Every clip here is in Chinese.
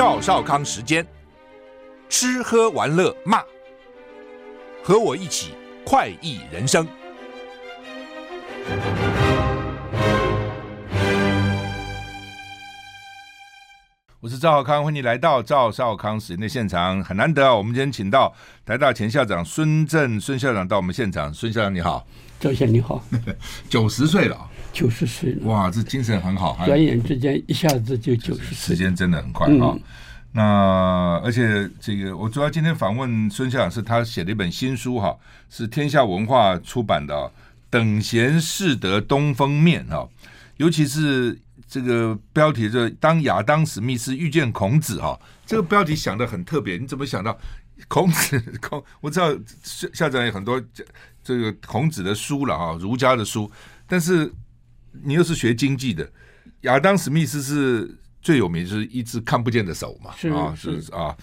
赵少康时间，吃喝玩乐骂，和我一起快意人生。我是赵少康，欢迎你来到赵少康时间的现场，很难得啊！我们今天请到台大前校长孙正孙校长到我们现场，孙校长你好，赵先生你好，九十岁了。九十岁了，哇，这精神很好，转眼之间一下子就九十岁，时间真的很快啊、嗯。那而且这个，我主要今天访问孙校长是他写的一本新书哈，是天下文化出版的《等闲识得东风面》哈，尤其是这个标题就是“当亚当·史密斯遇见孔子”哈，这个标题想的很特别。你怎么想到孔子？孔我知道校长有很多这个孔子的书了哈，儒家的书，但是。你又是学经济的，亚当·史密斯是最有名，就是一只看不见的手嘛，是啊，是，是啊，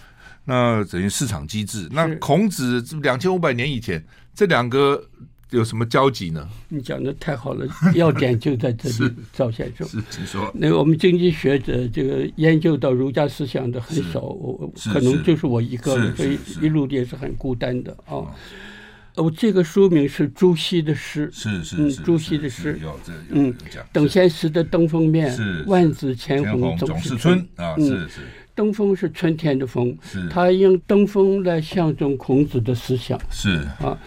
那等于市场机制。那孔子两千五百年以前，这两个有什么交集呢？你讲的太好了，要点就在这里，赵先生。是，请说。那个我们经济学者这个研究到儒家思想的很少，我可能就是我一个，所以一路也是很孤单的啊。哦，这个书名是朱熹的诗，是是，嗯，朱熹的诗，嗯，等闲识得东风面，是万紫千红总是春啊，是是，东风是春天的风，是，他用东风来象征孔子的思想，是啊，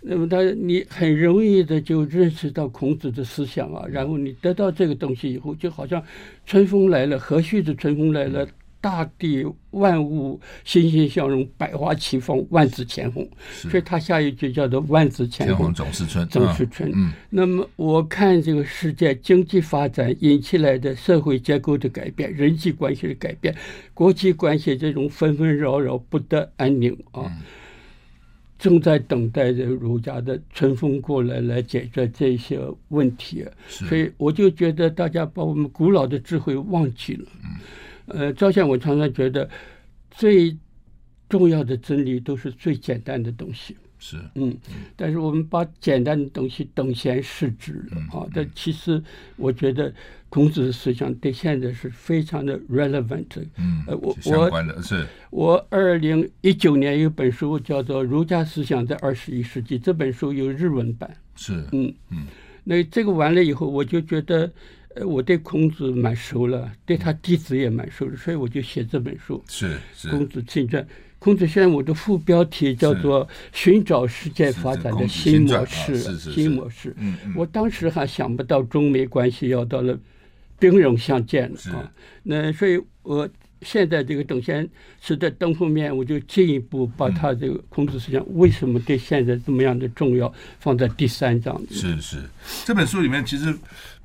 那么他你很容易的就认识到孔子的思想啊，然后你得到这个东西以后，就好像春风来了，和煦的春风来了。嗯大地万物欣欣向荣，百花齐放，万紫千红。所以他下一句叫做“万紫千红总是春”，总是春。嗯。那么我看这个世界经济发展引起来的社会结构的改变、人际关系的改变、国际关系这种纷纷扰扰不得安宁啊，嗯、正在等待着儒家的春风过来来解决这些问题。所以我就觉得大家把我们古老的智慧忘记了。嗯。呃，赵先生，我常常觉得最重要的真理都是最简单的东西。是，嗯，但是我们把简单的东西等闲视之了啊。但其实我觉得孔子的思想对现在是非常的 relevant。嗯，呃，我我是我二零一九年有本书叫做《儒家思想在二十一世纪》，这本书有日文版。是，嗯嗯，那这个完了以后，我就觉得。我对孔子蛮熟了，对他弟子也蛮熟的，所以我就写这本书。是是。孔子亲传，孔子现在我的副标题叫做《寻找世界发展的新模式》，新模式。嗯嗯。我当时还想不到中美关系要到了兵戎相见了啊。那所以我现在这个等闲识得东风面，我就进一步把他这个孔子思想为什么对现在这么样的重要放在第三章。是是，这本书里面其实。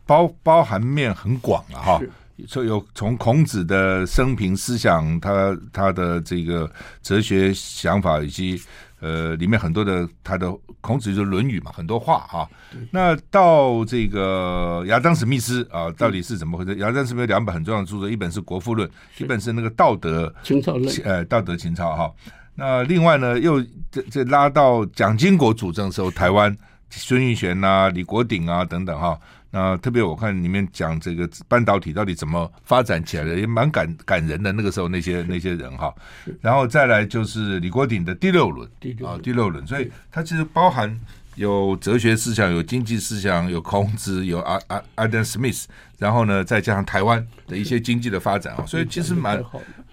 包包含面很广了哈，所以有从孔子的生平思想，他他的这个哲学想法，以及呃里面很多的他的孔子就是《论语》嘛，很多话哈。那到这个亚当·史密斯啊，到底是怎么回事？亚当·史密斯有两本很重要的著作，一本是《国富论》，一本是那个《道德情操论》。呃，《道德情操》哈。那另外呢，又这这拉到蒋经国主政的时候，台湾孙运璇呐、李国鼎啊等等哈。那特别我看里面讲这个半导体到底怎么发展起来的，也蛮感感人的。那个时候那些那些人哈，然后再来就是李国鼎的第六轮啊，第六轮，所以它其实包含有哲学思想，有经济思想，有孔子，有阿阿阿当史密斯，然后呢再加上台湾的一些经济的发展啊，所以其实蛮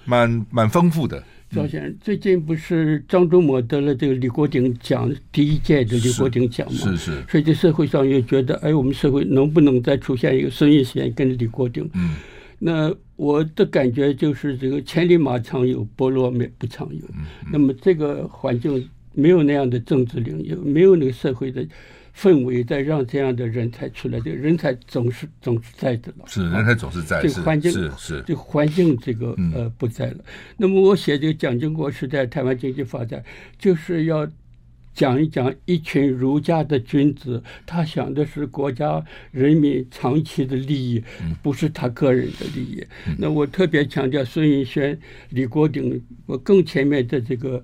蛮蛮丰富的。赵先生，最近不是张忠谋得了这个李国鼎奖第一届的李国鼎奖吗？是是，所以这社会上也觉得，哎，我们社会能不能再出现一个孙运璇跟李国鼎？嗯。那我的感觉就是，这个千里马常有，伯乐没不常有。嗯。那么这个环境没有那样的政治领域，没有那个社会的。氛围在让这样的人才出来，这个人才总是总是在的了。是人才总是在，这个环境是是这个环境这个呃不在了。那么我写这个蒋经国时代台湾经济发展，就是要讲一讲一群儒家的君子，他想的是国家人民长期的利益，不是他个人的利益。那我特别强调孙云轩、李国鼎，我更前面的这个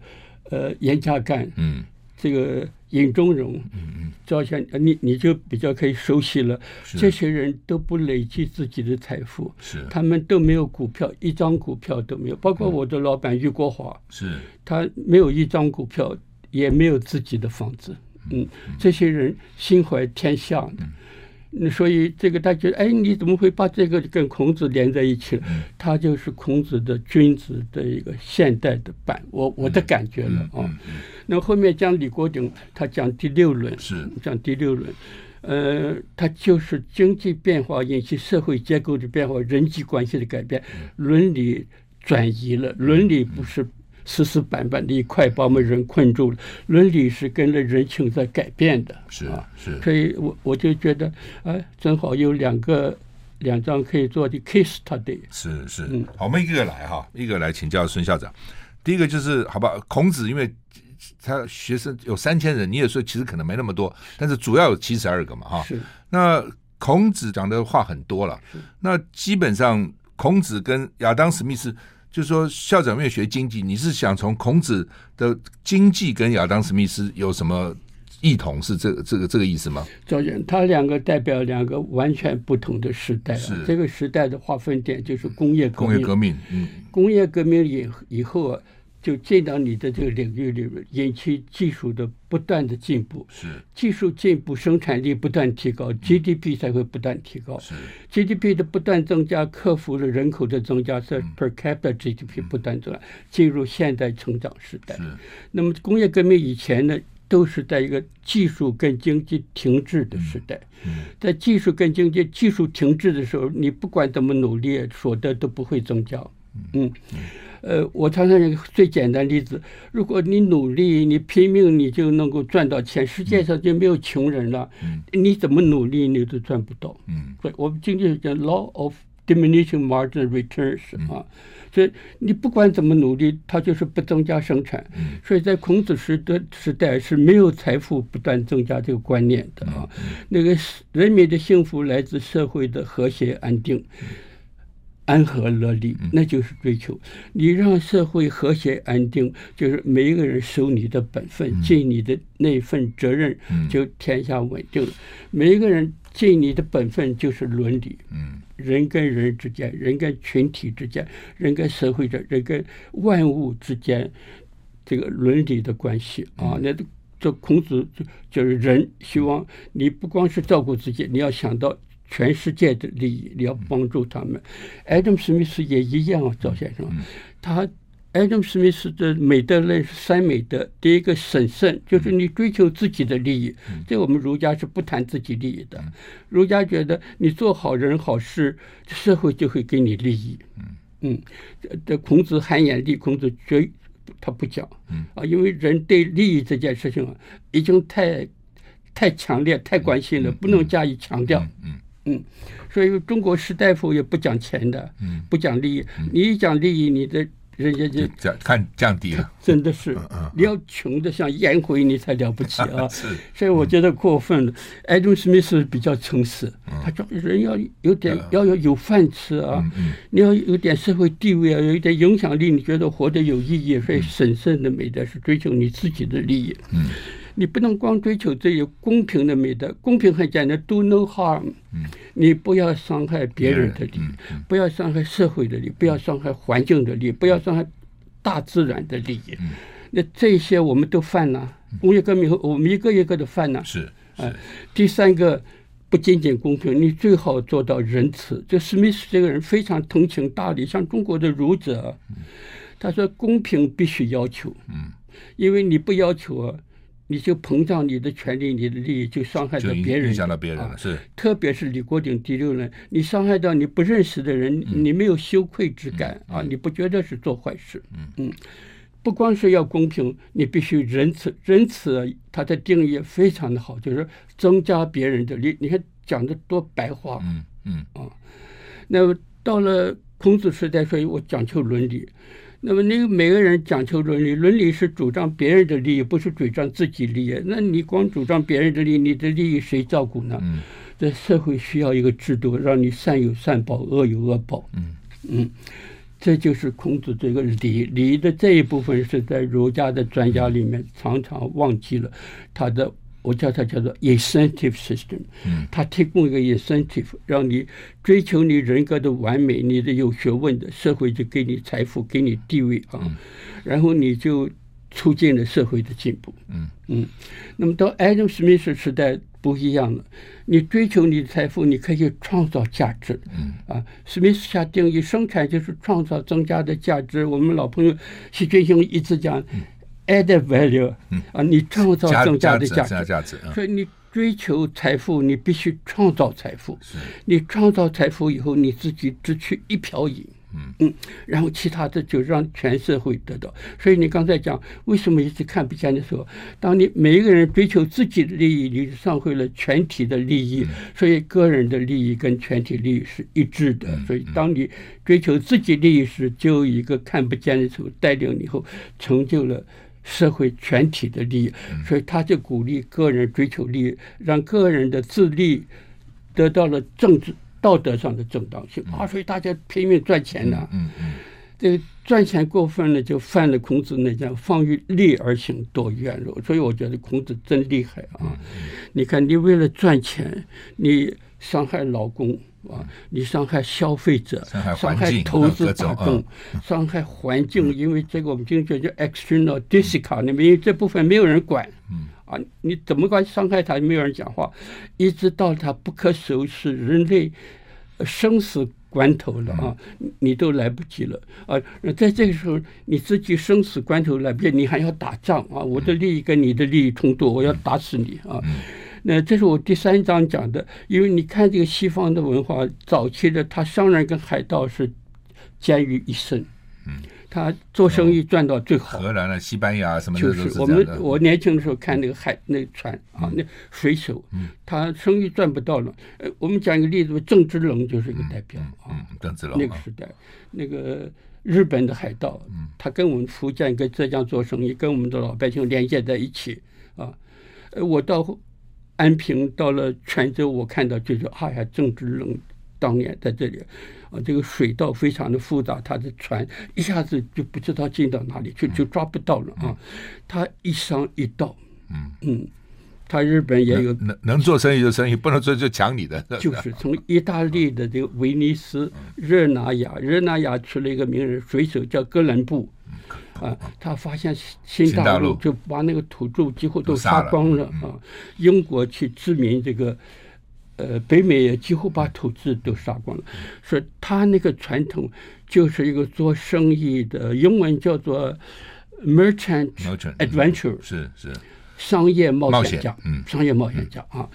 呃严家淦，嗯，这个。尹中荣，嗯嗯，赵先，你你就比较可以熟悉了。是这些人都不累积自己的财富，是他们都没有股票，一张股票都没有。包括我的老板余国华，是他没有一张股票，也没有自己的房子。嗯，这些人心怀天下的。嗯所以这个他觉得，哎，你怎么会把这个跟孔子连在一起了？他就是孔子的君子的一个现代的版，我我的感觉了啊。那后面讲李国鼎，他讲第六轮，是讲第六轮，呃，他就是经济变化引起社会结构的变化，人际关系的改变，伦理转移了，伦理不是。死死板板的一块把我们人困住了，伦理是跟着人情在改变的，是是，所以我我就觉得，哎，正好有两个两张可以做的 case study。是是，嗯，好，我们一个个来哈，一个来请教孙校长。第一个就是，好吧，孔子，因为他学生有三千人，你也说其实可能没那么多，但是主要有七十二个嘛，哈。是。那孔子讲的话很多了，那基本上孔子跟亚当·史密斯。就是说，校长没有学经济，你是想从孔子的经济跟亚当·史密斯有什么异同？是这个这个这个意思吗？赵远，他两个代表两个完全不同的时代。是这个时代的划分点就是工业革命。工业革命，嗯，工业革命以以后啊。就进到你的这个领域里面，引起技术的不断的进步，是技术进步，生产力不断提高，GDP 才会不断提高。是 GDP 的不断增加，克服了人口的增加，是 per capita GDP 不断增加，进入现代成长时代。那么工业革命以前呢，都是在一个技术跟经济停滞的时代。在技术跟经济技术停滞的时候，你不管怎么努力，所得都不会增加。嗯。呃，我常常一个最简单的例子，如果你努力，你拼命，你就能够赚到钱，世界上就没有穷人了。嗯，你怎么努力，你都赚不到。嗯，所以我们经济学讲 law of diminishing marginal returns 啊，所以你不管怎么努力，它就是不增加生产。所以在孔子时的时代是没有财富不断增加这个观念的啊。那个人民的幸福来自社会的和谐安定。安和乐利，那就是追求。你让社会和谐安定，就是每一个人守你的本分，尽你的那份责任，就天下稳定了。每一个人尽你的本分，就是伦理。人跟人之间，人跟群体之间，人跟社会的，人跟万物之间，这个伦理的关系啊，那这孔子就就是人，希望你不光是照顾自己，你要想到。全世界的利益，你要帮助他们。艾德姆·史密斯也一样啊，赵先生，他艾德姆·史密斯的美德论是三美德，第一个审慎，就是你追求自己的利益。这我们儒家是不谈自己利益的，儒家觉得你做好人好事，社会就会给你利益。嗯，这孔子含眼利，孔子绝他不讲。啊，因为人对利益这件事情啊，已经太太强烈、太关心了，不能加以强调。嗯。嗯，所以中国士大夫也不讲钱的，嗯，不讲利益。你一讲利益，你的人家就降看降低了。真的是，你要穷的像烟灰，你才了不起啊！是，所以我觉得过分了。艾顿·史密斯比较诚实，他说人要有点要有有饭吃啊，你要有点社会地位啊，有一点影响力，你觉得活得有意义。所以审慎的美德是追求你自己的利益。嗯。你不能光追求这些公平的美德，公平很简单，do no harm。你不要伤害别人的利益，不要伤害社会的利益，不要伤害环境的利益，不要伤害大自然的利益。那这些我们都犯了。工业革命后，我们一个一个的犯了。是，啊，第三个不仅仅公平，你最好做到仁慈。就史密斯这个人非常通情达理，像中国的儒者，他说公平必须要求，因为你不要求啊。你就膨胀你的权利，你的利益就伤害到别人，影响到别人了。是，特别是李国鼎第六人，你伤害到你不认识的人，你没有羞愧之感啊！你不觉得是做坏事？嗯嗯，不光是要公平，你必须仁慈。仁慈它的定义非常的好，就是增加别人的利。你看讲的多白话。嗯嗯啊，那么到了孔子时代，所以我讲求伦理。那么，你每个人讲求伦理，伦理是主张别人的利益，不是主张自己利益。那你光主张别人的利益，你的利益谁照顾呢？嗯，这社会需要一个制度，让你善有善报，恶有恶报。嗯嗯，这就是孔子这个礼礼的这一部分是在儒家的专家里面常常忘记了他的，我叫它叫做 incentive system，它，提供一个 incentive，让你追求你人格的完美，你的有学问的社会就给你财富，给你地位啊，然后你就促进了社会的进步，嗯。嗯，那么到 Adam Smith 时代不一样了。你追求你的财富，你可以创造价值。嗯。啊，史密斯下定义，生产就是创造增加的价值。我们老朋友徐俊雄一直讲，add value。嗯啊，你创造增加的价值。价值。所以你追求财富，你必须创造财富。你创造财富以后，你自己只取一瓢饮。嗯，然后其他的就让全社会得到。所以你刚才讲为什么一直看不见的时候，当你每一个人追求自己的利益，你上会了全体的利益。所以个人的利益跟全体利益是一致的。所以当你追求自己利益时，就有一个看不见的时候带领你以后，成就了社会全体的利益。所以他就鼓励个人追求利益，让个人的自利得到了政治。道德上的正当性啊，所以大家拼命赚钱呢。嗯嗯，这个赚钱过分了，就犯了孔子那讲“放于利而行，多于怨尤”。所以我觉得孔子真厉害啊！你看，你为了赚钱，你伤害劳工啊，你伤害消费者，伤害投资大众，伤害环境。因为这个我们经济叫 external diseconomy，因为这部分没有人管。嗯。啊，你怎么管伤害他？没有人讲话，一直到他不可收拾，人类生死关头了啊，你都来不及了啊！在这个时候，你自己生死关头来不及，你还要打仗啊！我的利益跟你的利益冲突，我要打死你啊！那这是我第三章讲的，因为你看这个西方的文化，早期的他商人跟海盗是监于一身。嗯。他做生意赚到最好，荷兰啊、西班牙什么的就是我们我年轻的时候看那个海那个船啊，那水手，他生意赚不到了。呃，我们讲一个例子，郑芝龙就是一个代表啊。郑芝龙那个时代，那个日本的海盗，他跟我们福建跟浙江做生意，跟我们的老百姓连接在一起啊。呃，我到安平，到了泉州，我看到就是哎呀，郑芝龙当年在这里。啊，这个水道非常的复杂，他的船一下子就不知道进到哪里去，就抓不到了啊。他一商一盗，嗯嗯，他日本也有能能做生意就生意，不能做就抢你的。就 是从意大利的这个威尼斯、热那亚，热那亚出了一个名人水手叫哥伦布，啊，他发现新大陆就把那个土著几乎都杀光了啊。英国去殖民这个。呃，北美也几乎把土著都杀光了，所以他那个传统就是一个做生意的，英文叫做 merchant adventure，是是商业冒险家，嗯，商业冒险家啊。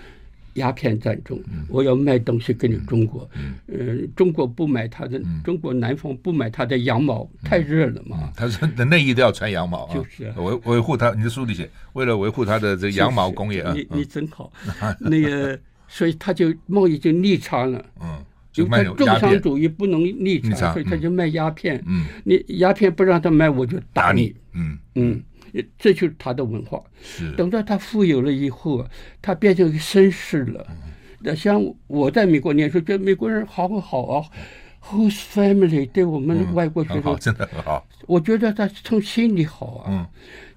鸦片战争，我要卖东西给你中国，呃，中国不买他的，中国南方不买他的羊毛，太热了嘛。他说的内衣都要穿羊毛，就是维维护他。你的书里写，为了维护他的这羊毛工业啊。你你真好，那个。所以他就贸易就逆差了，嗯，就他重商主义不能逆差，所以他就卖鸦片，嗯，你鸦片不让他卖，我就打你，嗯。嗯，这就是他的文化。是，等到他富有了以后，他变成绅士了。那像我在美国念书，觉得美国人好好啊？Whose family 对我们外国学生真的很好，我觉得他从心里好啊。嗯。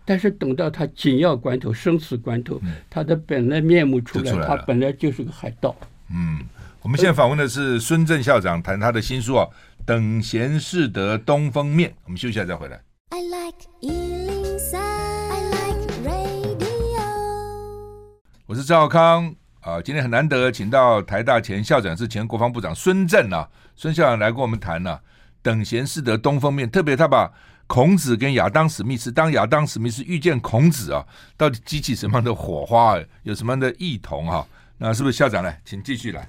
但是等到他紧要关头、生死关头，他的本来面目出来，他本来就是个海盗。嗯，我们现在访问的是孙正校长，谈他的新书啊，《等闲识得东风面》。我们休息一下再回来。I like 103, I like radio。我是赵康啊，今天很难得，请到台大前校长是前国防部长孙正啊，孙校长来跟我们谈呢、啊，《等闲识得东风面》，特别他把。孔子跟亚当·史密斯，当亚当·史密斯遇见孔子啊，到底激起什么样的火花？有什么样的异同？哈，那是不是校长呢，请继续来。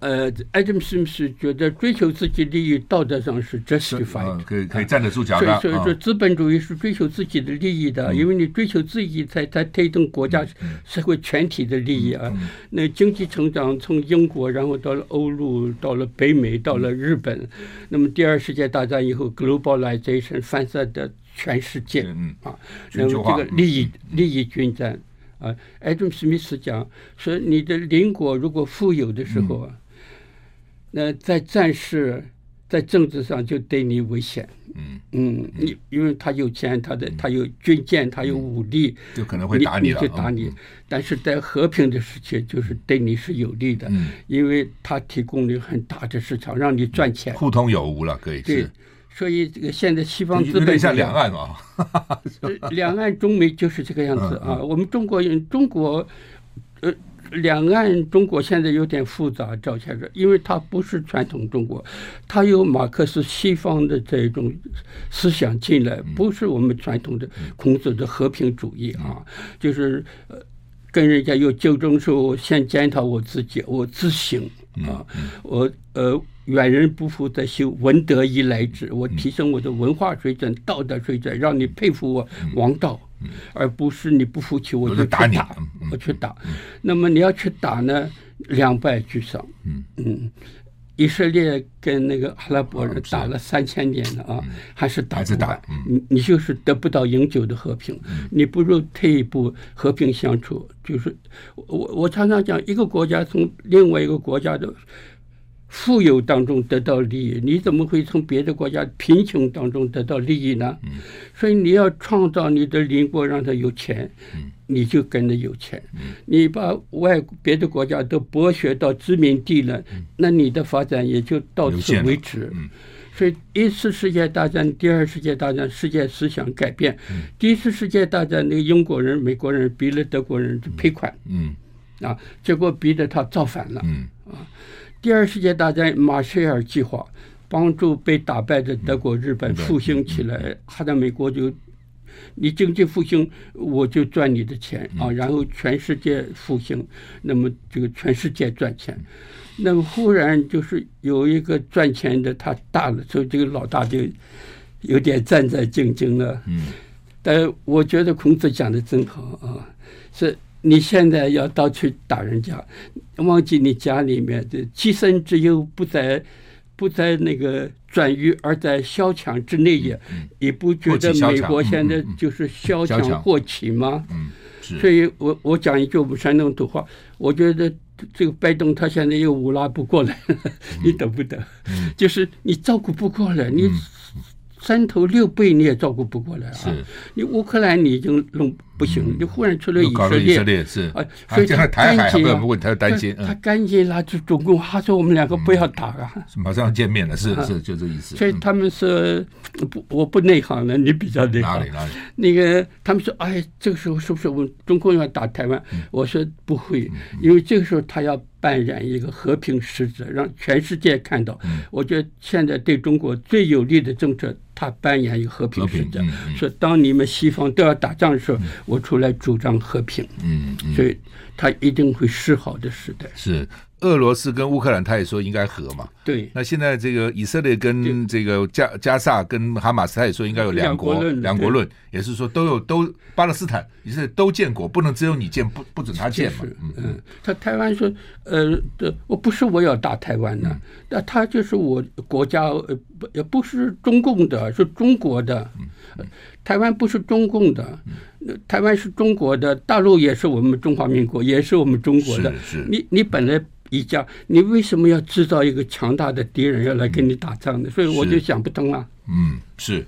呃，Adam Smith 觉得追求自己利益道德上是 justified，可以可以站得住脚的。所以说，资本主义是追求自己的利益的，因为你追求自己才才推动国家社会全体的利益啊。那经济成长从英国，然后到了欧陆，到了北美，到了日本。那么第二世界大战以后，globalization 泛散的全世界啊，那么这个利益利益均沾啊。Adam Smith 讲说，你的邻国如果富有的时候啊。那在战事在政治上就对你危险。嗯嗯，你因为他有钱，他的他有军舰，他有武力，就可能会打你，了就打你。但是在和平的时期，就是对你是有利的，因为他提供了很大的市场，让你赚钱，互通有无了，可以。对，所以这个现在西方资本像两岸嘛，两岸中美就是这个样子啊。我们中国人，中国，呃。两岸中国现在有点复杂，赵先生，因为它不是传统中国，它有马克思西方的这种思想进来，不是我们传统的孔子的和平主义啊，就是呃，跟人家有竞争时候，我先检讨我自己，我自省啊，我呃。远人不服则修，文德以来之。我提升我的文化水准、道德水准，让你佩服我王道，而不是你不服气我就打你，我去打。那么你要去打呢，两败俱伤。嗯嗯，以色列跟那个阿拉伯人打了三千年了啊，还是打不打。你你就是得不到永久的和平，你不如退一步和平相处。就是我我常常讲，一个国家从另外一个国家的。富有当中得到利益，你怎么会从别的国家贫穷当中得到利益呢？所以你要创造你的邻国，让他有钱，你就跟着有钱。你把外别的国家都剥削到殖民地了，那你的发展也就到此为止。所以一次世界大战、第二次世界大战，世界思想改变。第一次世界大战，那个英国人、美国人逼了德国人赔款，啊，结果逼得他造反了，啊。第二世界大战，马歇尔计划帮助被打败的德国、日本复兴起来，他在美国就，你经济复兴，我就赚你的钱啊，然后全世界复兴，那么这个全世界赚钱，那么忽然就是有一个赚钱的他大了，所以这个老大就有点战战兢兢了。嗯，但我觉得孔子讲的真好啊，是。你现在要到处打人家，忘记你家里面的栖身之忧不在，不在那个转移，而在萧墙之内也。你不觉得美国现在就是萧墙过起吗？所以我我讲一句我们山东土话，我觉得这个拜登他现在又乌拉不过来，你懂不懂？就是你照顾不过来，你三头六臂你也照顾不过来啊！你乌克兰你已经弄。不行，就忽然出了以色列，以色列是啊，所以他台海，不他担心，他赶紧拉住中共，他说我们两个不要打啊，马上见面了，是是就这意思。所以他们说不，我不内行了，你比较内行。哪里哪里？那个他们说，哎，这个时候是不是我们中共要打台湾？我说不会，因为这个时候他要扮演一个和平使者，让全世界看到。我觉得现在对中国最有利的政策。他扮演一个和平使者，说当你们西方都要打仗的时候，我出来主张和平。嗯，所以他一定会示好的时代。是俄罗斯跟乌克兰，他也说应该和嘛。对。那现在这个以色列跟这个加加萨跟哈马斯，他也说应该有两国两国论，也是说都有都巴勒斯坦以色列都建国，不能只有你建，不不准他建嘛。嗯。他台湾说，呃，的我不是我要打台湾的，那他就是我国家，呃，不也不是中共的。是中国的，台湾不是中共的，台湾是中国的，大陆也是我们中华民国，也是我们中国的。你你本来一家，你为什么要制造一个强大的敌人要来跟你打仗呢？所以我就想不通啊。嗯，是，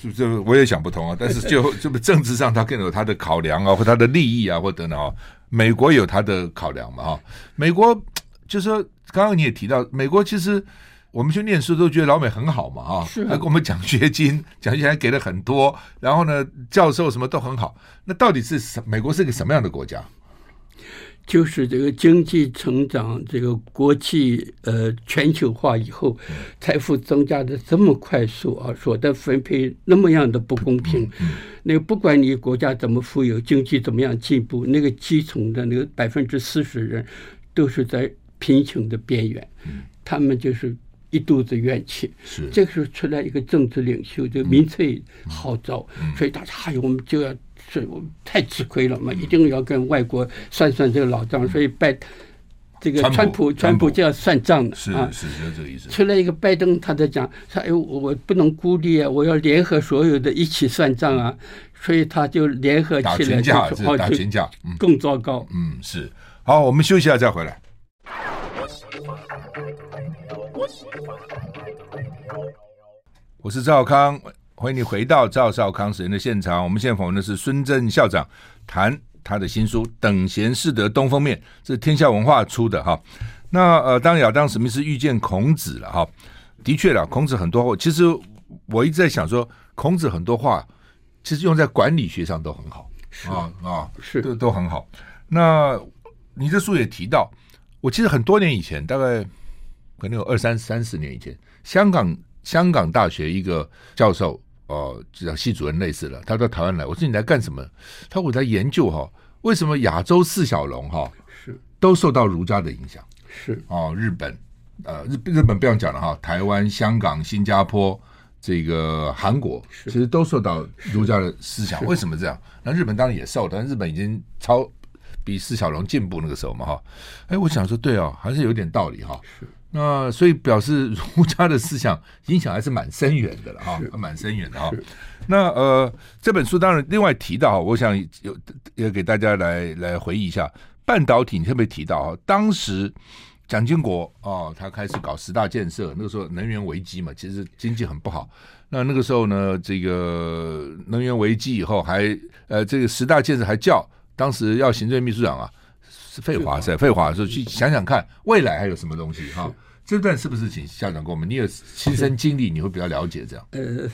是这我也想不通啊。但是就 这个政治上，他更有他的考量啊，或他的利益啊，或等等啊。美国有他的考量嘛？哈，美国就是说，刚刚你也提到，美国其实。我们去念书都觉得老美很好嘛，啊，还给我们奖学金，奖学金还给了很多，然后呢，教授什么都很好。那到底是什？美国是个什么样的国家？就是这个经济成长，这个国际呃全球化以后，财富增加的这么快速啊，所得分配那么样的不公平。那个不管你国家怎么富有，经济怎么样进步，那个基层的那个百分之四十人都是在贫穷的边缘，他们就是。一肚子怨气，是这个时候出来一个政治领袖，就民粹号召，所以大家哎呦，我们就要是我们太吃亏了嘛，一定要跟外国算算这个老账，所以拜这个川普，川普就要算账的啊，是是这个意思。出来一个拜登，他在讲，他哎呦，我不能孤立啊，我要联合所有的一起算账啊，所以他就联合起来，打群架，打群架，更糟糕。嗯，是。好，我们休息一下再回来。我是赵少康，欢迎你回到赵少康时人的现场。我们现在访问的是孙正校长，谈他的新书《等闲识得东风面》，这是天下文化出的哈。那呃，当亚当·史密斯遇见孔子了哈，的确了，孔子很多话，其实我一直在想说，孔子很多话其实用在管理学上都很好，是啊啊，是都都很好。那你这书也提到，我记得很多年以前，大概可能有二三三十年以前，香港香港大学一个教授哦，就叫系主任类似的，他到台湾来，我说你来干什么？他说我在研究哈，为什么亚洲四小龙哈是都受到儒家的影响？是哦，日本呃日日本不用讲了哈，台湾、香港、新加坡。这个韩国其实都受到儒家的思想，为什么这样？那日本当然也受，但日本已经超比四小龙进步那个时候嘛哈。哎，我想说对哦，还是有点道理哈。那所以表示儒家的思想影响还是蛮深远的了哈，蛮深远的哈。那呃，这本书当然另外提到，我想有也给大家来来回忆一下半导体，你特别提到哈，当时。蒋经国哦，他开始搞十大建设，那个时候能源危机嘛，其实经济很不好。那那个时候呢，这个能源危机以后还，还呃，这个十大建设还叫当时要行政秘书长啊，是费华是废话说去想想看未来还有什么东西哈。这段是不是请校长给我们？你有亲身经历，你会比较了解这样。呃，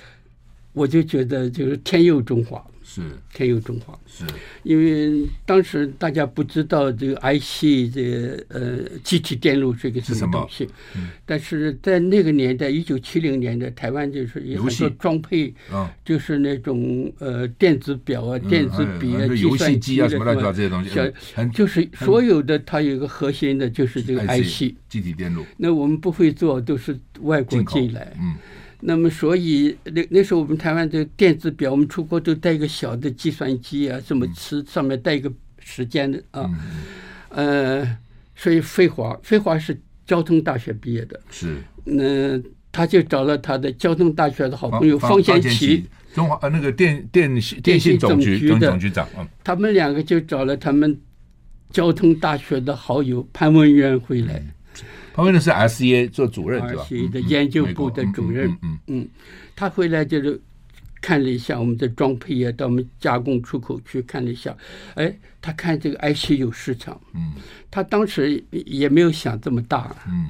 我就觉得就是天佑中华。是。天佑中华，是。因为当时大家不知道这个 IC 这个呃，集体电路是个什么？东西，嗯、但是在那个年代，一九七零年代，台湾就是有很多装配，就是那种呃电子表啊、电子笔啊、计算机啊什么乱七八糟这些东西，就是所有的它有一个核心的，就是这个 IC 集体电路。那我们不会做，都是外国进来，嗯。那么，所以那那时候我们台湾的电子表，我们出国都带一个小的计算机啊，什么吃上面带一个时间的啊，呃，所以费华费华是交通大学毕业的，是，那他就找了他的交通大学的好朋友方贤奇，中华呃那个电电电信总局总总局长，他们两个就找了他们交通大学的好友潘文渊回来。旁边的是 RCA 做主任是吧？RCA 的研究部的主任，嗯他回来就是看了一下我们的装配啊，到我们加工出口去看了一下，哎，他看这个 IC 有市场，嗯，他当时也没有想这么大，嗯，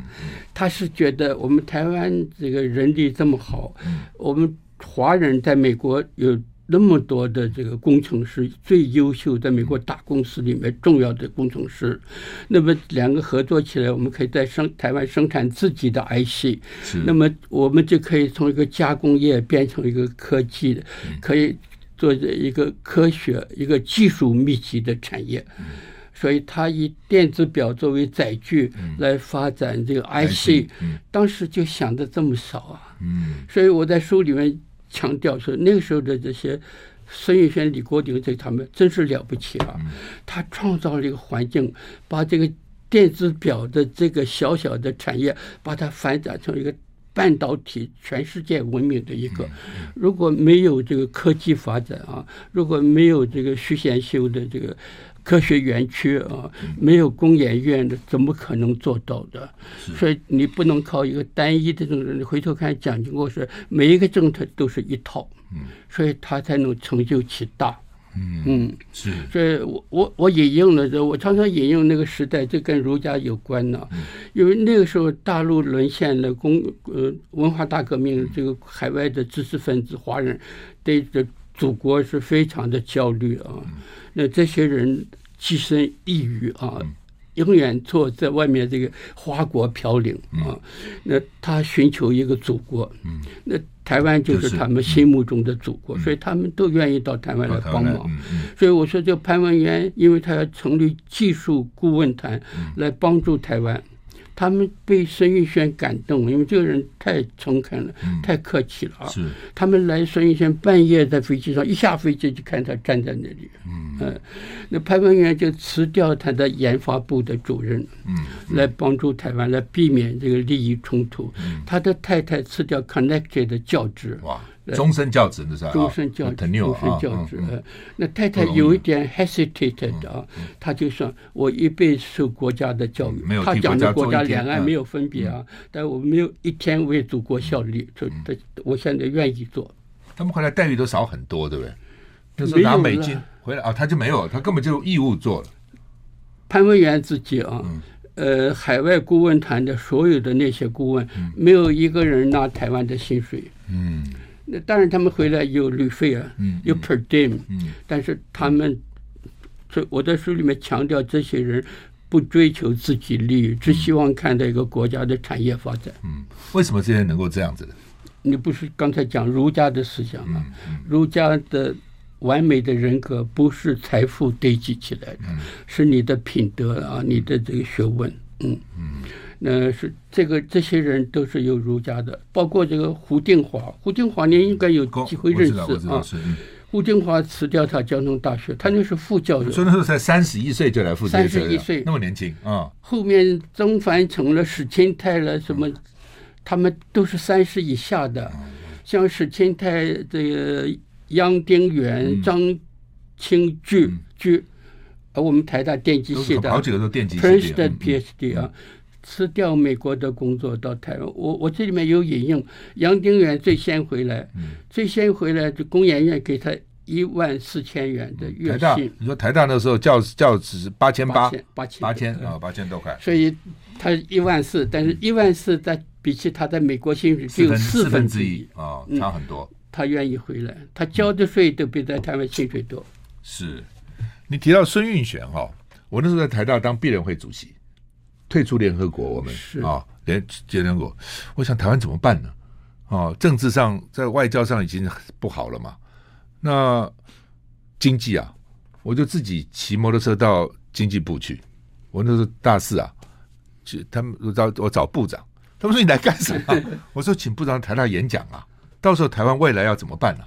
他是觉得我们台湾这个人力这么好，嗯，我们华人在美国有。那么多的这个工程师，最优秀，在美国大公司里面重要的工程师，那么两个合作起来，我们可以在生台湾生产自己的 IC，那么我们就可以从一个加工业变成一个科技的，可以做一个科学、一个技术密集的产业。所以他以电子表作为载具来发展这个 IC，当时就想的这么少啊。所以我在书里面。强调说，那个时候的这些孙运璇、李国鼎这他们真是了不起啊！他创造了一个环境，把这个电子表的这个小小的产业，把它发展成一个半导体全世界闻名的一个。如果没有这个科技发展啊，如果没有这个徐贤修的这个。科学园区啊，没有工研院的，怎么可能做到的？所以你不能靠一个单一的政策。你回头看蒋经国说，每一个政策都是一套，所以他才能成就其大。嗯，是。所以我我我引用了这，我常常引用那个时代，这跟儒家有关呢。因为那个时候大陆沦陷了，工呃文化大革命，这个海外的知识分子华人对着祖国是非常的焦虑啊。那这些人寄身异域啊，永远坐在外面这个花国飘零啊。那他寻求一个祖国，那台湾就是他们心目中的祖国，所以他们都愿意到台湾来帮忙。所以我说，这潘文渊，因为他要成立技术顾问团来帮助台湾。他们被孙玉轩感动，因为这个人太诚恳了，嗯、太客气了啊！是。他们来孙玉轩半夜在飞机上一下飞机就看他站在那里，嗯，嗯，那潘文元就辞掉他的研发部的主任，嗯，嗯。来帮助台湾来避免这个利益冲突。嗯、他的太太辞掉 Connecticut 的教职，哇，终身教职的是吧终身教职，终身教职。呃，那太太有一点 hesitated 啊，她就说：“我一辈子受国家的教育，他讲的国家两岸没有分别啊，但我没有一天为祖国效力，所以我现在愿意做。”他们回来待遇都少很多，对不对？就是拿美金回来啊，他就没有，他根本就义务做了。潘文源自己啊。呃，海外顾问团的所有的那些顾问，嗯、没有一个人拿台湾的薪水。嗯，那当然他们回来有旅费啊，嗯、有 per diem。嗯，但是他们，这我在书里面强调，这些人不追求自己利益，只希望看到一个国家的产业发展。嗯，为什么这些人能够这样子呢？你不是刚才讲儒家的思想吗？嗯嗯、儒家的。完美的人格不是财富堆积起来的，嗯、是你的品德啊，你的这个学问，嗯嗯，那是这个这些人都是有儒家的，包括这个胡定华，胡定华你应该有机会认识啊。嗯、胡定华辞掉他交通大学，他那是副教授，说那时候才三十一岁就来副教授，三十一岁那么年轻啊。嗯、后面曾凡成了史钦泰了，什么，他们都是三十以下的，嗯、像史钦泰这个。杨丁元、张清巨巨，而我们台大电机系的，好几个都电机系的 PhD 啊，辞掉美国的工作到台湾。我我这里面有引用，杨丁元最先回来，最先回来就工研院给他一万四千元的月薪。你说台大那时候教教职八千八，八千八千啊，八千多块。所以他一万四，但是一万四在比起他在美国薪水只有四分之一啊，差很多。他愿意回来，他交的税都比在台湾薪水多。是，你提到孙运璇哈，我那时候在台大当毕联会主席，退出联合国，我们是啊，联联合国，我想台湾怎么办呢？啊，政治上在外交上已经不好了嘛，那经济啊，我就自己骑摩托车到经济部去，我那时候大四啊，去他们我找我找部长，他们说你来干什么？我说请部长台大演讲啊。到时候台湾未来要怎么办呢？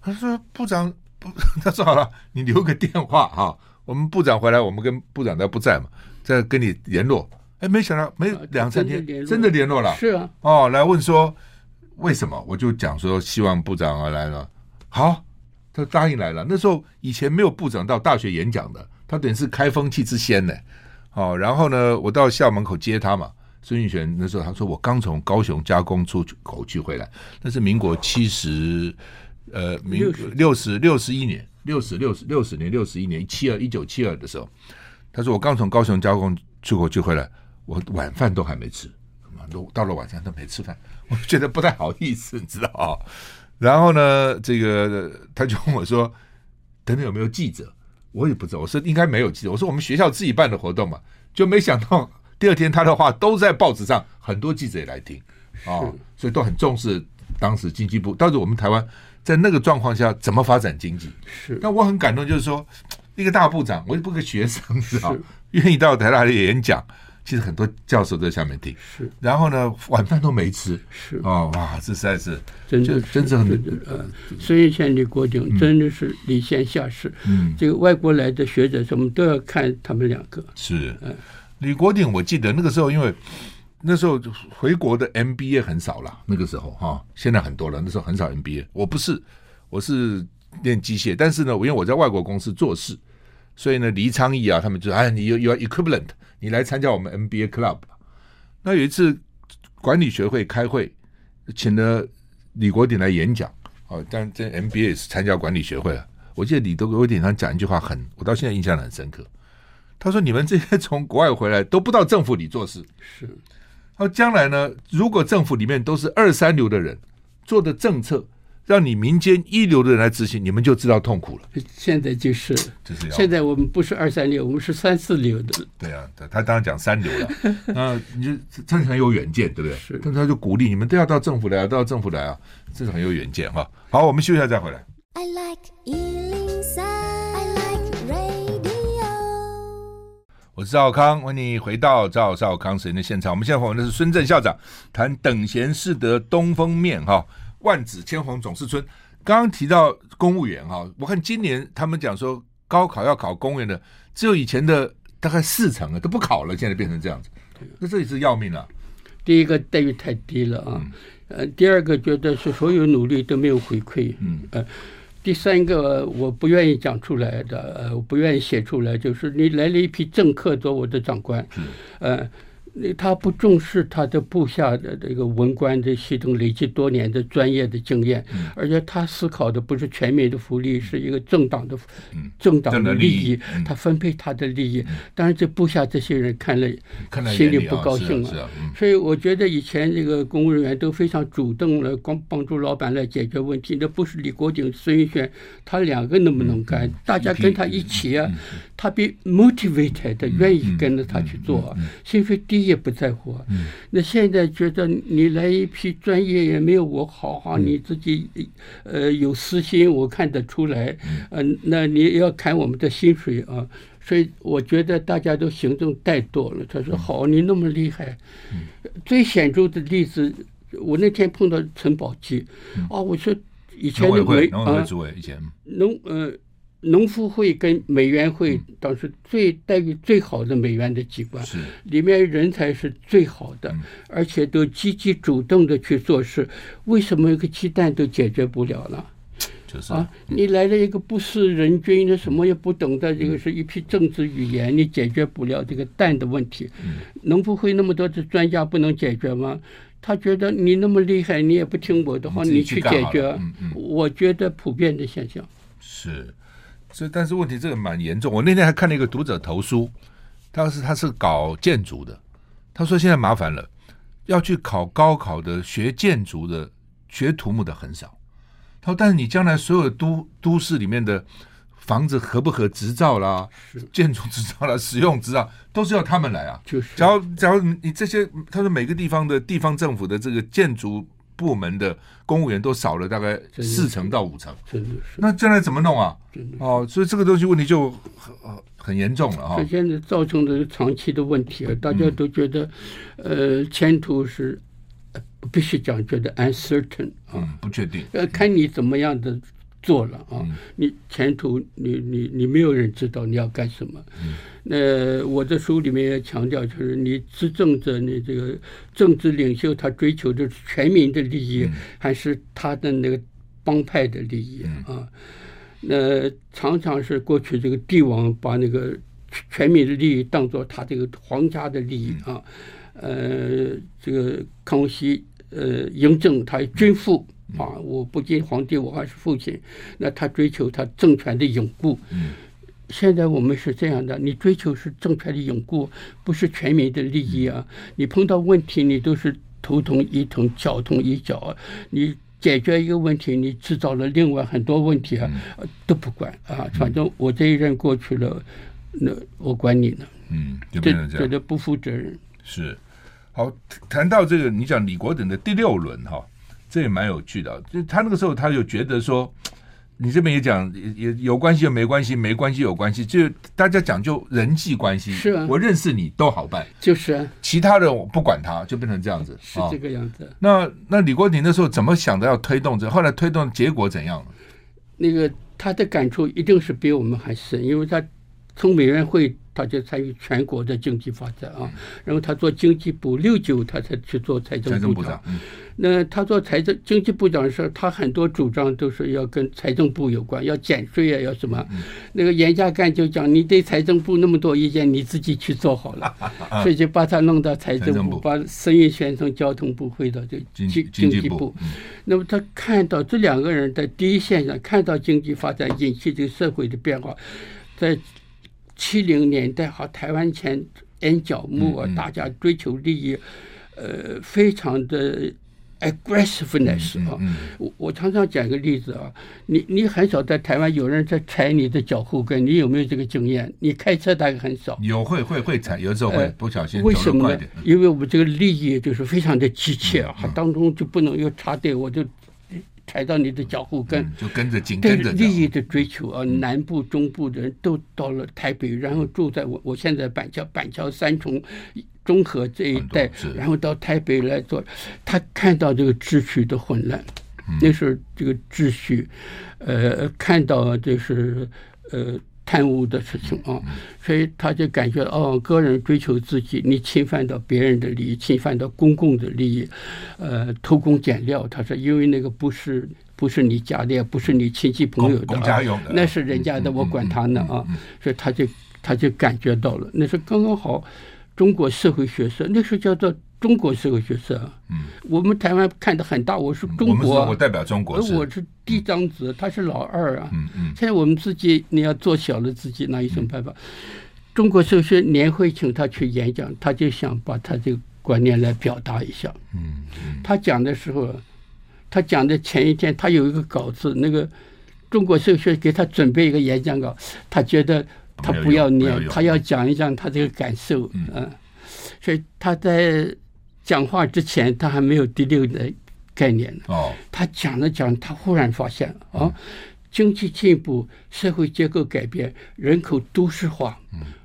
他说：“部长不，他说好了，你留个电话哈，我们部长回来，我们跟部长他不在嘛，再跟你联络。哎，没想到没两三天，真的联络了。是啊，哦，来问说为什么？我就讲说希望部长啊来了。好，他答应来了。那时候以前没有部长到大学演讲的，他等于是开风气之先呢。哦，然后呢，我到校门口接他嘛。”孙运璇那时候他说，我刚从高雄加工出口去回来，那是民国七十呃民六十六十一年六十六十六十年六十一年七二一九七二的时候，他说我刚从高雄加工出口去回来，我晚饭都还没吃，都到了晚上都没吃饭，我觉得不太好意思，你知道啊？然后呢，这个他就问我说，等等有没有记者？我也不知道，我说应该没有记者，我说我们学校自己办的活动嘛，就没想到。第二天他的话都在报纸上，很多记者也来听啊，哦、所以都很重视当时经济部。到底我们台湾在那个状况下怎么发展经济？是。但我很感动，就是说一个大部长，我也不是个学生，知道愿意到台大来演讲，其实很多教授在下面听。是。然后呢，晚饭都没吃。是。哦，哇，这实在是真的，真的很呃，孙运璇、李国鼎真的是礼贤下士。嗯。这个外国来的学者，什么都要看他们两个。是。嗯。李国鼎，我记得那个时候，因为那时候回国的 MBA 很少了，那个时候哈，现在很多了。那时候很少 MBA，我不是，我是练机械，但是呢，我因为我在外国公司做事，所以呢，黎昌义啊，他们就哎，你有有 equivalent，你来参加我们 MBA club。那有一次管理学会开会，请了李国鼎来演讲，哦，但这 MBA 也是参加管理学会啊。我记得李国鼎上讲一句话很，我到现在印象很深刻。他说：“你们这些从国外回来都不到政府里做事，是。他说将来呢，如果政府里面都是二三流的人做的政策，让你民间一流的人来执行，你们就知道痛苦了。现在就是，就是现在我们不是二三流，我们是三四流的。对啊，他当然讲三流了。那你就真的很有远见，对不对？是。但他就鼓励你们都要到政府来，都要政府来啊，这是很有远见哈。好，我们休息一下再回来。I like 我是赵康，欢迎你回到赵少康时间的现场。我们现在访问的是孙正校长，谈等闲视得东风面哈，万紫千红总是春。刚刚提到公务员哈，我看今年他们讲说高考要考公务员的，只有以前的大概四成啊，都不考了，现在变成这样子，那这也是要命啊。第一个待遇太低了啊。呃，第二个觉得是所有努力都没有回馈，嗯，呃，第三个我不愿意讲出来的，呃，我不愿意写出来，就是你来了一批政客做我的长官，嗯，呃。他不重视他的部下的这个文官的系统累积多年的专业的经验，而且他思考的不是全民的福利，是一个政党的政党的利益，他分配他的利益。当然，这部下这些人看了心里不高兴了。所以，我觉得以前这个公务人员都非常主动的光帮助老板来解决问题。那不是李国鼎、孙运璇，他两个能不能干？大家跟他一起啊，他比 motivated 愿意跟着他去做，心肺低。也不在乎，那现在觉得你来一批专业也没有我好哈，你自己呃有私心，我看得出来，嗯，那你要砍我们的薪水啊，所以我觉得大家都行动怠惰了。他说好，你那么厉害，最显著的例子，我那天碰到陈宝基，啊，我说以前的委啊，以前。农呃。农夫会跟美元会当时最待遇最好的美元的机关，里面人才是最好的，而且都积极主动的去做事。为什么一个鸡蛋都解决不了呢？就是啊，你来了一个不识人君的，什么也不懂的，这个是一批政治语言，你解决不了这个蛋的问题。农夫会那么多的专家不能解决吗？他觉得你那么厉害，你也不听我的话，你去解决。我觉得普遍的现象是。所以，但是问题这个蛮严重。我那天还看了一个读者投书，当时他是搞建筑的，他说现在麻烦了，要去考高考的学建筑的、学土木的很少。他说，但是你将来所有都都市里面的房子合不合执照啦，建筑执照啦、使用执照，都是要他们来啊。就是，假如假如你这些，他说每个地方的地方政府的这个建筑。部门的公务员都少了大概四成到五成，真的是。那将来怎么弄啊？哦，所以这个东西问题就很很严重了哈。这现在造成的长期的问题啊，大家都觉得，呃，前途是必须讲觉得 uncertain 啊，不确定。呃，看你怎么样的。做了啊，你前途你你你没有人知道你要干什么。那我的书里面也强调，就是你执政者，你这个政治领袖，他追求的是全民的利益，还是他的那个帮派的利益啊？那常常是过去这个帝王把那个全民的利益当做他这个皇家的利益啊。呃，这个康熙呃嬴政他君父。啊！我不仅皇帝，我还是父亲。那他追求他政权的永固。现在我们是这样的：你追求是政权的永固，不是全民的利益啊！你碰到问题，你都是头痛医头，脚痛医脚。你解决一个问题，你制造了另外很多问题啊，都不管啊！反正我这一任过去了，那我管你呢。嗯，就变成这样，觉得不负责任。是。好，谈到这个，你讲李国鼎的第六轮哈。这也蛮有趣的，就他那个时候，他就觉得说，你这边也讲，也有关系又没关系，没关系有关系，就大家讲究人际关系。是啊，我认识你都好办，就是啊，其他的我不管他，就变成这样子，是这个样子。哦、那那李国鼎那时候怎么想的要推动这？后来推动结果怎样？那个他的感触一定是比我们还深，因为他从委员会。他就参与全国的经济发展啊，然后他做经济部六九，他才去做财政部长。那他做财政经济部长的时候，他很多主张都是要跟财政部有关，要减税啊，要什么。那个严家淦就讲，你对财政部那么多意见，你自己去做好了，所以就把他弄到财政部，把孙运璇从交通部回到这经经济部。那么他看到这两个人在第一线上看到经济发展引起这个社会的变化，在。七零年代哈，台湾前眼角木啊，大家追求利益，呃，非常的 aggressiveness 啊。我我常常讲一个例子啊，你你很少在台湾有人在踩你的脚后跟，你有没有这个经验？你开车大概很少。有会会会踩，有时候会不小心。为什么呢？因为我们这个利益就是非常的急切啊，当中就不能有插队，我就。踩到你的脚后跟，就跟着紧跟着。利益的追求啊，南部、中部的人都到了台北，然后住在我我现在板桥、板桥三重、中和这一带，然后到台北来做。他看到这个秩序的混乱，那时候这个秩序，呃，看到就是呃贪污的事情啊，所以他就感觉哦，个人追求自己，你侵犯到别人的利益，侵犯到公共的利益，呃，偷工减料。他说，因为那个不是不是你家的，也不是你亲戚朋友的，啊那是人家的，我管他呢啊。所以他就他就感觉到了，那是刚刚好，中国社会学社，那时候叫做。中国社会学社，嗯，我们台湾看的很大，我是中国，我代表中国，而我是嫡长子，他是老二啊，嗯嗯。现在我们自己你要做小了自己，那有什么办法？中国社会学年会请他去演讲，他就想把他这个观念来表达一下，嗯嗯。他讲的时候，他讲的前一天，他有一个稿子，那个中国社会学给他准备一个演讲稿，他觉得他不要念，他要讲一讲他这个感受，嗯，所以他在。讲话之前，他还没有第六的概念呢。哦，他讲着讲，他忽然发现啊，经济进步、社会结构改变、人口都市化、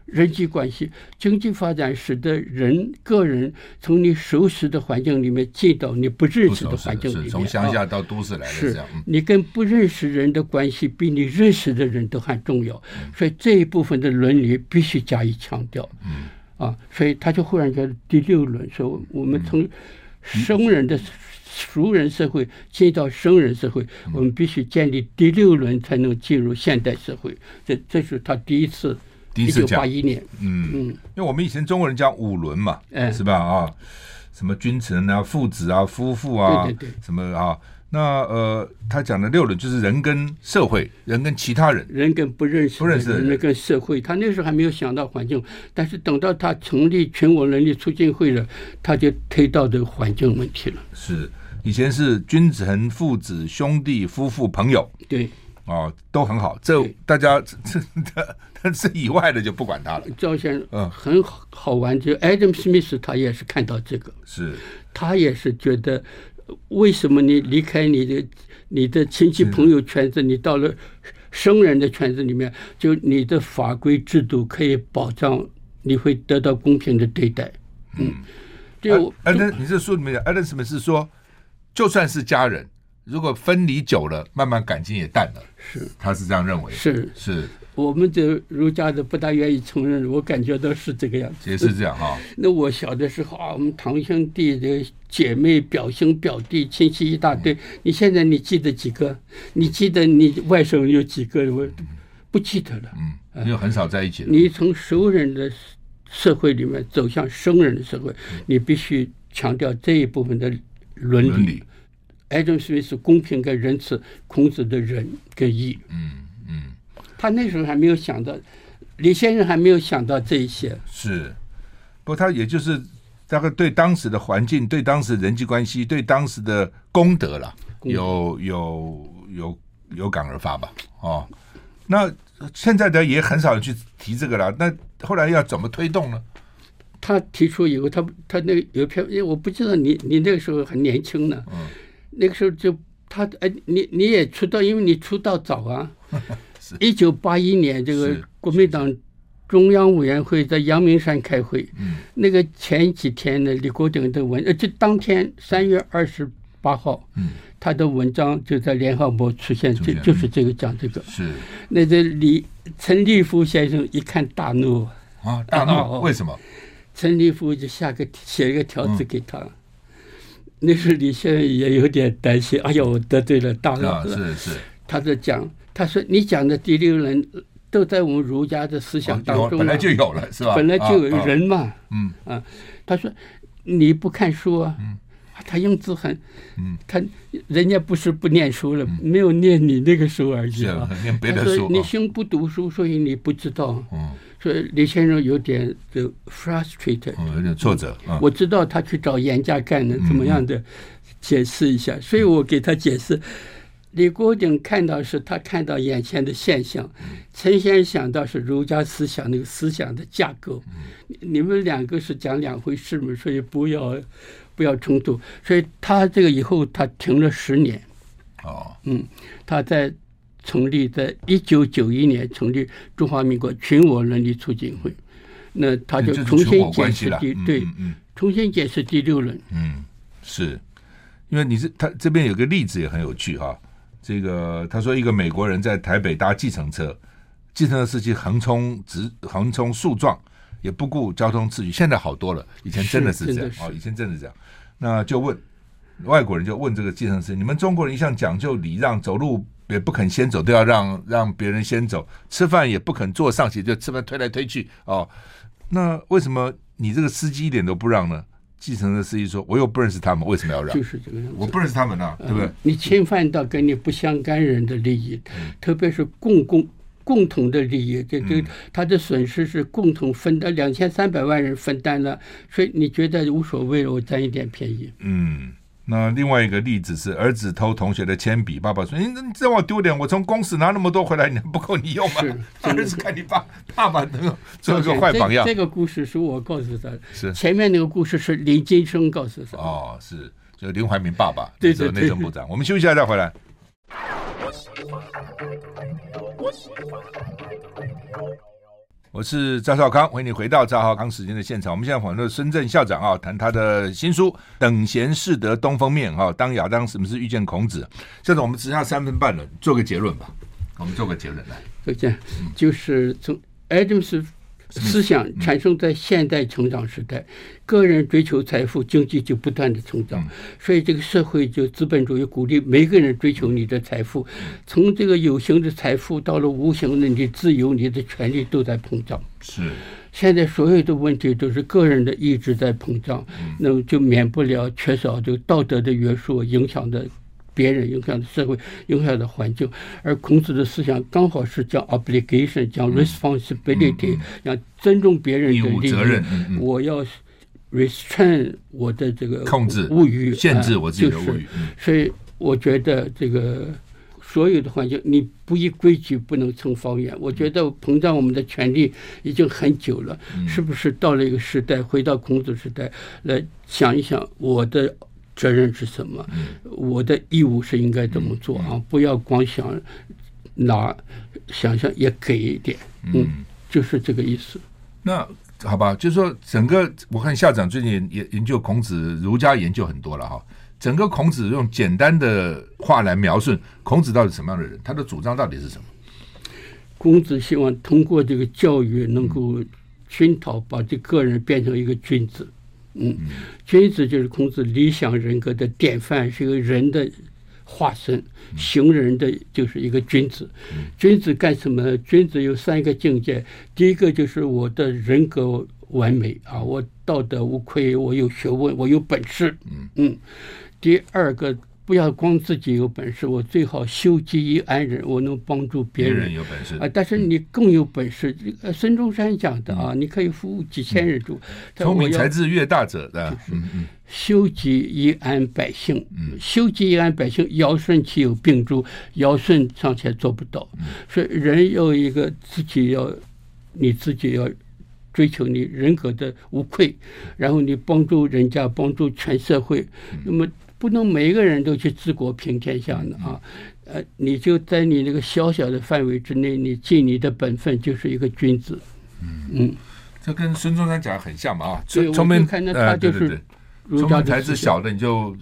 人际关系、经济发展，使得人个人从你熟悉的环境里面进到你不认识的环境里面。从乡下到都市来的，是你跟不认识人的关系比你认识的人都还重要，所以这一部分的伦理必须加以强调。嗯。啊，所以他就忽然觉得第六轮说，我们从生人的熟人社会进到生人社会，我们必须建立第六轮才能进入现代社会。这这是他第一次，第一次讲，一九八一年，嗯嗯，因为我们以前中国人讲五伦嘛，哎，是吧？啊，什么君臣啊、父子啊、夫妇啊，对对对，什么啊。那呃，他讲的六伦就是人跟社会，人跟其他人，人跟不认识不认识的人跟社会。他那时候还没有想到环境，但是等到他成立全国人力促进会了，他就推到这个环境问题了。是以前是君臣、父子、兄弟、夫妇、朋友，对，哦，都很好。这大家这这这以外的就不管他了。赵先生，嗯，很好好玩。就 Adam Smith 他也是看到这个，是他也是觉得。为什么你离开你的你的亲戚朋友圈子，你到了生人的圈子里面，就你的法规制度可以保障你会得到公平的对待。嗯，就艾伦，你这书里面讲，艾伦什么是说，就算是家人，如果分离久了，慢慢感情也淡了。是，他是这样认为。是是。我们这儒家的不大愿意承认，我感觉到是这个样子。也是这样哈。那我小的时候啊，我们堂兄弟的姐妹、表兄表弟亲戚一大堆。你现在你记得几个？你记得你外甥有几个？我不记得了。嗯，你又很少在一起了。你从熟人的社会里面走向生人的社会，你必须强调这一部分的伦理。Adam Smith 是公平跟仁慈，孔子的仁跟义。嗯嗯。他那时候还没有想到，李先生还没有想到这一些。是，不过他也就是大概对当时的环境、对当时人际关系、对当时的功德了，有有有有感而发吧？哦，那现在的也很少人去提这个了。那后来要怎么推动呢？他提出以后，他他那个有一篇，因为我不知道你你那个时候很年轻呢。嗯。那个时候就他哎，你你也出道，因为你出道早啊。一九八一年，这个国民党中央委员会在阳明山开会。那个前几天呢，李国鼎的文，呃，就当天三月二十八号，他的文章就在《联合报》出现，就就是这个讲这个。是。那个李陈立夫先生一看大怒啊，大怒，为什么？陈立夫就下个写一个条子给他。那时候李先生也有点担心，哎呦，我得罪了大佬了。是是。他在讲。他说：“你讲的第六人都在我们儒家的思想当中，本来就有了，是吧？本来就有人嘛。嗯啊，他说你不看书啊？他用字很，嗯他人家不是不念书了，没有念你那个书而已啊。他说你兄不读书，所以你不知道。嗯，所以李先生有点就 frustrated，有点挫折。我知道他去找严家淦能，怎么样的解释一下，所以我给他解释。”李国鼎看到是他看到眼前的现象，陈先生想到是儒家思想那个思想的架构，你们两个是讲两回事嘛，所以不要不要冲突。所以他这个以后他停了十年。哦，嗯，他在成立在一九九一年成立中华民国全国伦理促进会，那他就重新解释第对，重新解释第六轮。嗯，是因为你是他这边有个例子也很有趣哈。这个他说，一个美国人在台北搭计程车，计程车司机横冲直横冲竖撞，也不顾交通秩序。现在好多了，以前真的是这样哦，以前真的是这样。那就问外国人，就问这个计程车：你们中国人一向讲究礼让，走路也不肯先走，都要让让别人先走；吃饭也不肯坐上去，就吃饭推来推去哦。那为什么你这个司机一点都不让呢？继承的司机说：“我又不认识他们，为什么要让？就是这个样子。我不认识他们呢、啊，对不对？你侵犯到跟你不相干人的利益，特别是共共共同的利益，这这他的损失是共同分担，两千三百万人分担了，所以你觉得无所谓，我占一点便宜。”嗯。那另外一个例子是，儿子偷同学的铅笔，爸爸说：“你你让我丢脸，我从公司拿那么多回来，你不够你用吗？” 儿子看你爸爸爸能够做一个坏榜样。这个故事是我告诉他的，是前面那个故事是林金生告诉他。哦，是就林怀民爸爸，对对对，内政部长。我们休息一下再回来。我我是赵少康，欢迎你回到赵少康时间的现场。我们现在访问深圳校长啊，谈他的新书《等闲识得东风面》哈，当亚当什么是遇见孔子？校长，我们只剩下三分半了，做个结论吧。我们做个结论来。再见，就是从 Adams。思想产生在现代成长时代，个人追求财富，经济就不断的成长，所以这个社会就资本主义鼓励每个人追求你的财富，从这个有形的财富到了无形的你的自由，你的权利都在膨胀。是，现在所有的问题都是个人的意志在膨胀，那么就免不了缺少这个道德的约束影响的。别人影响的社会，影响的环境，而孔子的思想刚好是讲 obligation，讲 responsibility，讲尊重别人的利益，责任。我要 restrain 我的这个控制物欲，限制我自己的物欲。所以我觉得这个所有的环境，你不依规矩不能成方圆。我觉得膨胀我们的权利已经很久了，是不是到了一个时代，回到孔子时代来想一想我的。责任是什么？我的义务是应该怎么做啊？不要光想拿，想想也给一点，嗯，就是这个意思。那好吧，就是说，整个我看校长最近研研究孔子，儒家研究很多了哈。整个孔子用简单的话来描述孔子到底什么样的人，他的主张到底是什么？孔子希望通过这个教育，能够熏陶，把这个人变成一个君子。嗯，君子就是孔子理想人格的典范，是一个人的化身，行人的就是一个君子。君子干什么？君子有三个境界，第一个就是我的人格完美啊，我道德无愧，我有学问，我有本事。嗯，第二个。不要光自己有本事，我最好修己以安人，我能帮助别人。别人有本事啊，但是你更有本事。这个孙中山讲的啊，你可以服务几千人住。聪明才智越大者的，就是修己以安百姓。修己以安百姓，尧舜岂有病诸？尧舜尚且做不到。所以人要一个自己要，你自己要追求你人格的无愧，然后你帮助人家，帮助全社会。那么。不能每一个人都去治国平天下的啊，呃，你就在你那个小小的范围之内，你尽你的本分，就是一个君子。嗯。嗯，这跟孙中山讲的很像嘛啊，聪明看到他就是聪明才智小的你就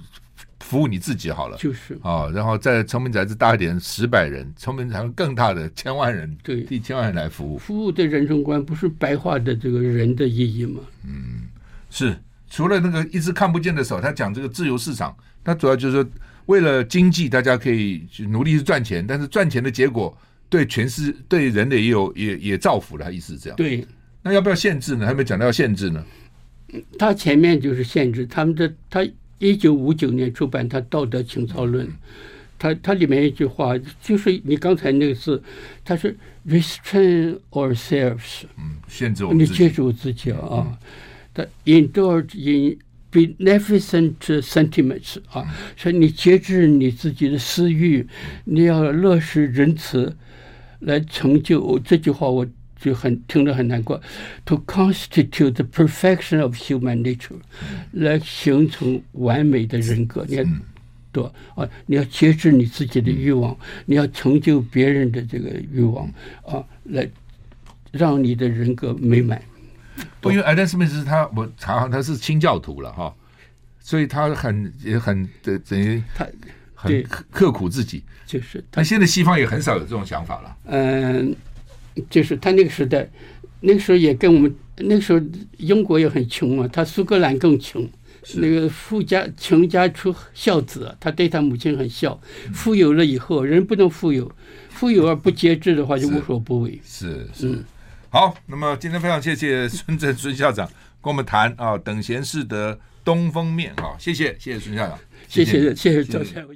服务你自己好了，就是。啊，然后再聪明才智大一点十百人，聪明才智更大的千万人，对，一千万人来服务。服务的人生观不是白话的这个人的意义吗？嗯，是。除了那个一只看不见的手，他讲这个自由市场，他主要就是说，为了经济，大家可以努力去赚钱，但是赚钱的结果对全世对人类也有也也造福了，他意思是这样。对，那要不要限制呢？还没讲到要限制呢。他前面就是限制，他们的他一九五九年出版他《道德情操论》，他他里面一句话就是你刚才那个字，他是 restrain ourselves，嗯，限制我们，你记住自己啊。嗯 indulge in beneficent sentiments 啊，所以你节制你自己的私欲，你要乐施仁慈，来成就这句话，我就很听着很难过。To constitute the perfection of human nature，来形成完美的人格。你要对啊，你要节制你自己的欲望，你要成就别人的这个欲望啊，来让你的人格美满。不，因为艾登斯密斯他我查他是清教徒了哈，所以他很也很的等于他很刻苦自己，就是他现在西方也很少有这种想法了。嗯，就是他那个时代，那个时候也跟我们那个时候英国也很穷啊，他苏格兰更穷。那个富家穷家出孝子，他对他母亲很孝。富有了以后，人不能富有，富有而不节制的话，就无所不为。是是，是。好，那么今天非常谢谢孙正孙校长跟我们谈啊，等闲事得东风面啊，谢谢谢谢孙校长，谢谢谢谢赵校长。